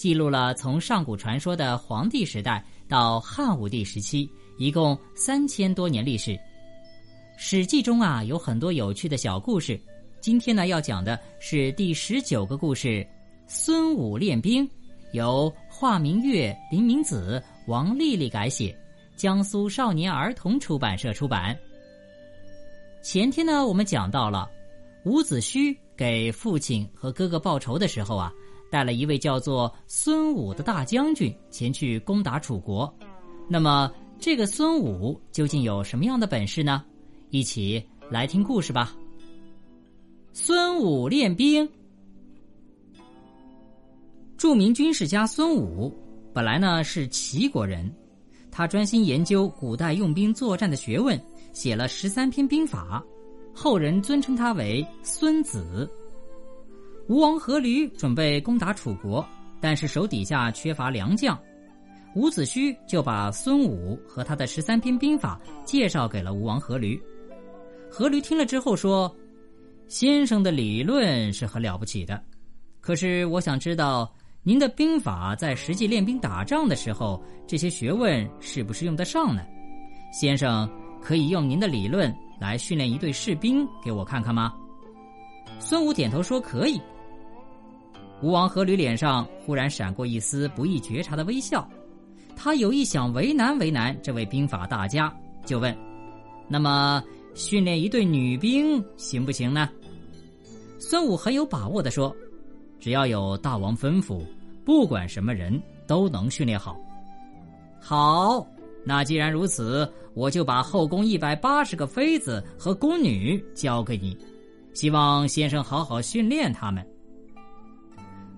记录了从上古传说的黄帝时代到汉武帝时期，一共三千多年历史。《史记》中啊有很多有趣的小故事，今天呢要讲的是第十九个故事——孙武练兵，由华明月、林明子、王丽丽改写，江苏少年儿童出版社出版。前天呢我们讲到了伍子胥给父亲和哥哥报仇的时候啊。带了一位叫做孙武的大将军前去攻打楚国，那么这个孙武究竟有什么样的本事呢？一起来听故事吧。孙武练兵。著名军事家孙武本来呢是齐国人，他专心研究古代用兵作战的学问，写了十三篇兵法，后人尊称他为孙子。吴王阖闾准备攻打楚国，但是手底下缺乏良将，伍子胥就把孙武和他的十三篇兵法介绍给了吴王阖闾。阖闾听了之后说：“先生的理论是很了不起的，可是我想知道您的兵法在实际练兵打仗的时候，这些学问是不是用得上呢？先生可以用您的理论来训练一队士兵给我看看吗？”孙武点头说：“可以。”吴王阖闾脸上忽然闪过一丝不易觉察的微笑，他有意想为难为难这位兵法大家，就问：“那么训练一队女兵行不行呢？”孙武很有把握的说：“只要有大王吩咐，不管什么人都能训练好。”好，那既然如此，我就把后宫一百八十个妃子和宫女交给你，希望先生好好训练他们。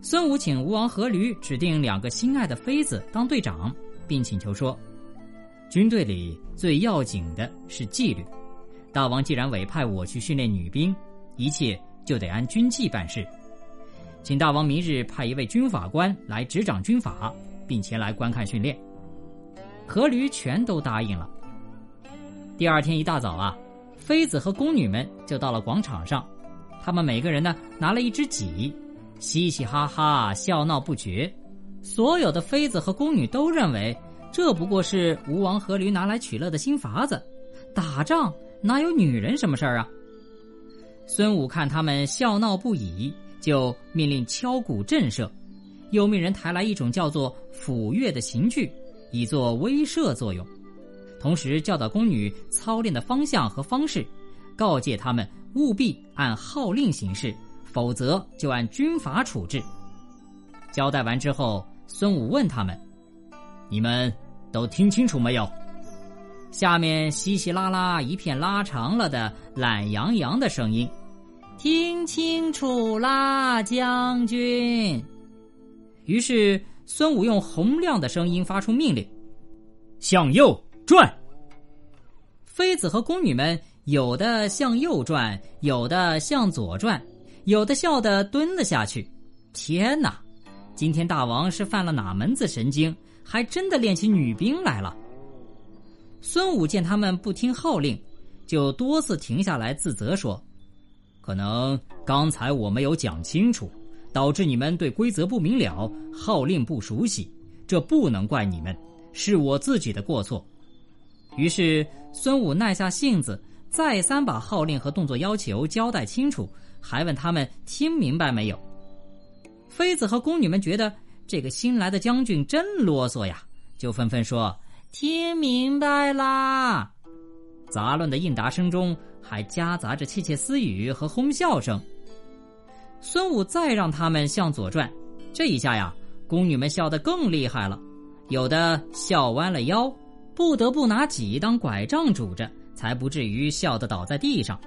孙武请吴王阖闾指定两个心爱的妃子当队长，并请求说：“军队里最要紧的是纪律，大王既然委派我去训练女兵，一切就得按军纪办事。请大王明日派一位军法官来执掌军法，并前来观看训练。”阖闾全都答应了。第二天一大早啊，妃子和宫女们就到了广场上，他们每个人呢拿了一只戟。嘻嘻哈哈，笑闹不绝。所有的妃子和宫女都认为，这不过是吴王阖闾拿来取乐的新法子。打仗哪有女人什么事儿啊？孙武看他们笑闹不已，就命令敲鼓震慑，又命人抬来一种叫做抚乐的刑具，以作威慑作用。同时教导宫女操练的方向和方式，告诫他们务必按号令行事。否则就按军法处置。交代完之后，孙武问他们：“你们都听清楚没有？”下面稀稀拉拉一片拉长了的懒洋洋的声音：“听清楚啦，将军！”于是孙武用洪亮的声音发出命令：“向右转。”妃子和宫女们有的向右转，有的向左转。有的笑得蹲了下去。天哪，今天大王是犯了哪门子神经？还真的练起女兵来了。孙武见他们不听号令，就多次停下来自责说：“可能刚才我没有讲清楚，导致你们对规则不明了，号令不熟悉。这不能怪你们，是我自己的过错。”于是孙武耐下性子，再三把号令和动作要求交代清楚。还问他们听明白没有？妃子和宫女们觉得这个新来的将军真啰嗦呀，就纷纷说听明白啦。杂乱的应答声中还夹杂着窃窃私语和哄笑声。孙武再让他们向左转，这一下呀，宫女们笑得更厉害了，有的笑弯了腰，不得不拿戟当拐杖拄着，才不至于笑得倒在地上。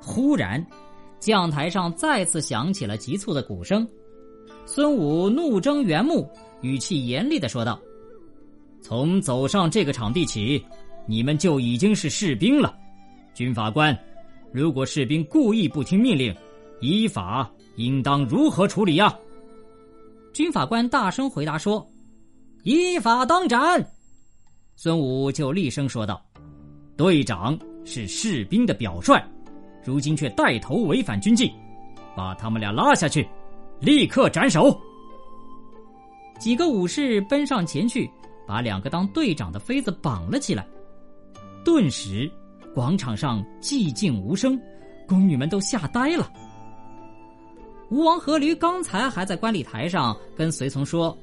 忽然。将台上再次响起了急促的鼓声，孙武怒睁圆目，语气严厉的说道：“从走上这个场地起，你们就已经是士兵了。军法官，如果士兵故意不听命令，依法应当如何处理呀？”军法官大声回答说：“依法当斩。”孙武就厉声说道：“队长是士兵的表率，如今却带头违反军纪，把他们俩拉下去，立刻斩首。”几个武士奔上前去，把两个当队长的妃子绑了起来。顿时，广场上寂静无声，宫女们都吓呆了。吴王阖闾刚才还在观礼台上跟随从说：“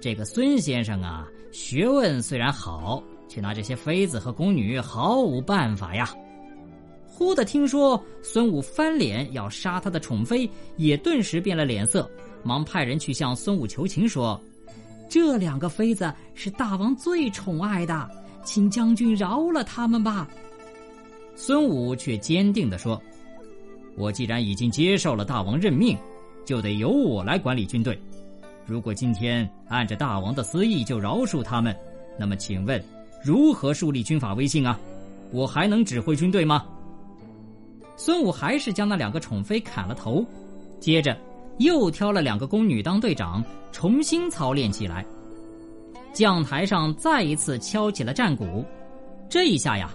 这个孙先生啊。”学问虽然好，却拿这些妃子和宫女毫无办法呀。忽的听说孙武翻脸要杀他的宠妃，也顿时变了脸色，忙派人去向孙武求情，说：“这两个妃子是大王最宠爱的，请将军饶了他们吧。”孙武却坚定地说：“我既然已经接受了大王任命，就得由我来管理军队。”如果今天按着大王的私意就饶恕他们，那么请问，如何树立军法威信啊？我还能指挥军队吗？孙武还是将那两个宠妃砍了头，接着又挑了两个宫女当队长，重新操练起来。将台上再一次敲起了战鼓，这一下呀，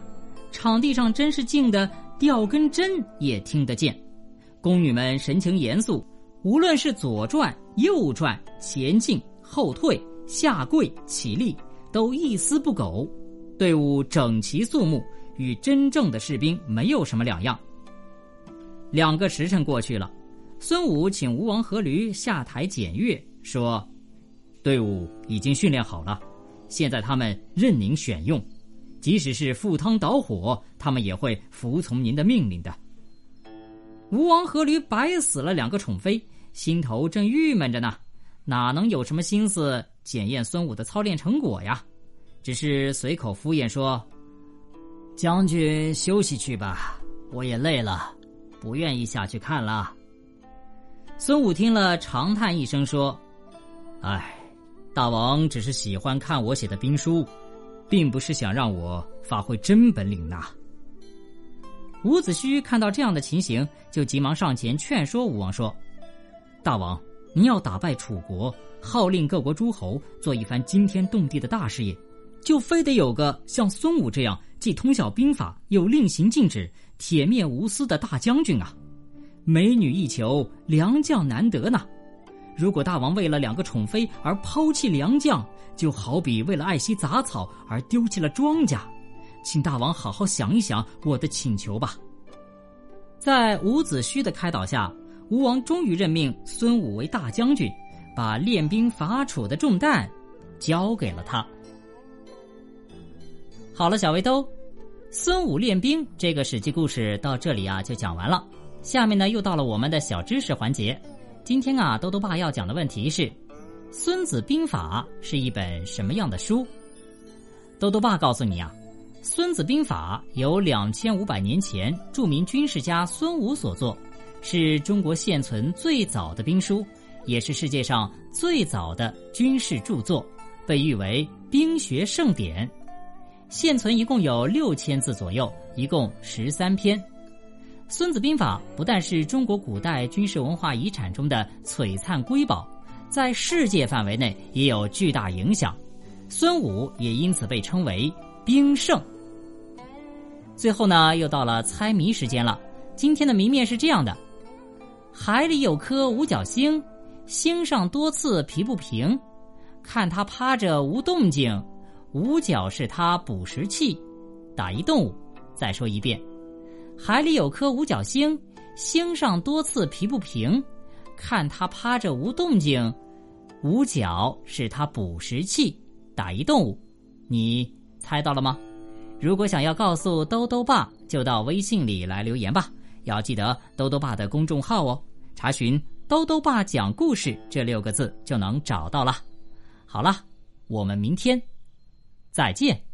场地上真是静的掉根针也听得见。宫女们神情严肃。无论是左转、右转、前进、后退、下跪、起立，都一丝不苟，队伍整齐肃穆，与真正的士兵没有什么两样。两个时辰过去了，孙武请吴王阖闾下台检阅，说：“队伍已经训练好了，现在他们任您选用，即使是赴汤蹈火，他们也会服从您的命令的。”吴王阖闾白死了两个宠妃，心头正郁闷着呢，哪能有什么心思检验孙武的操练成果呀？只是随口敷衍说：“将军休息去吧，我也累了，不愿意下去看了。”孙武听了，长叹一声说：“唉，大王只是喜欢看我写的兵书，并不是想让我发挥真本领呐。”伍子胥看到这样的情形，就急忙上前劝说吴王说：“大王，您要打败楚国，号令各国诸侯，做一番惊天动地的大事业，就非得有个像孙武这样既通晓兵法，又令行禁止、铁面无私的大将军啊！美女易求，良将难得呢。如果大王为了两个宠妃而抛弃良将，就好比为了爱惜杂草而丢弃了庄稼。”请大王好好想一想我的请求吧。在伍子胥的开导下，吴王终于任命孙武为大将军，把练兵伐楚的重担交给了他。好了，小围兜，孙武练兵这个史记故事到这里啊就讲完了。下面呢又到了我们的小知识环节。今天啊，兜兜爸要讲的问题是：《孙子兵法》是一本什么样的书？兜兜爸告诉你啊。《孙子兵法》由两千五百年前著名军事家孙武所作，是中国现存最早的兵书，也是世界上最早的军事著作，被誉为兵学圣典。现存一共有六千字左右，一共十三篇。《孙子兵法》不但是中国古代军事文化遗产中的璀璨瑰宝，在世界范围内也有巨大影响。孙武也因此被称为。兵圣。最后呢，又到了猜谜时间了。今天的谜面是这样的：海里有颗五角星，星上多刺皮不平。看它趴着无动静，五角是它捕食器。打一动物。再说一遍：海里有颗五角星，星上多刺皮不平。看它趴着无动静，五角是它捕食器。打一动物。你。猜到了吗？如果想要告诉兜兜爸，就到微信里来留言吧。要记得兜兜爸的公众号哦，查询“兜兜爸讲故事”这六个字就能找到了。好了，我们明天再见。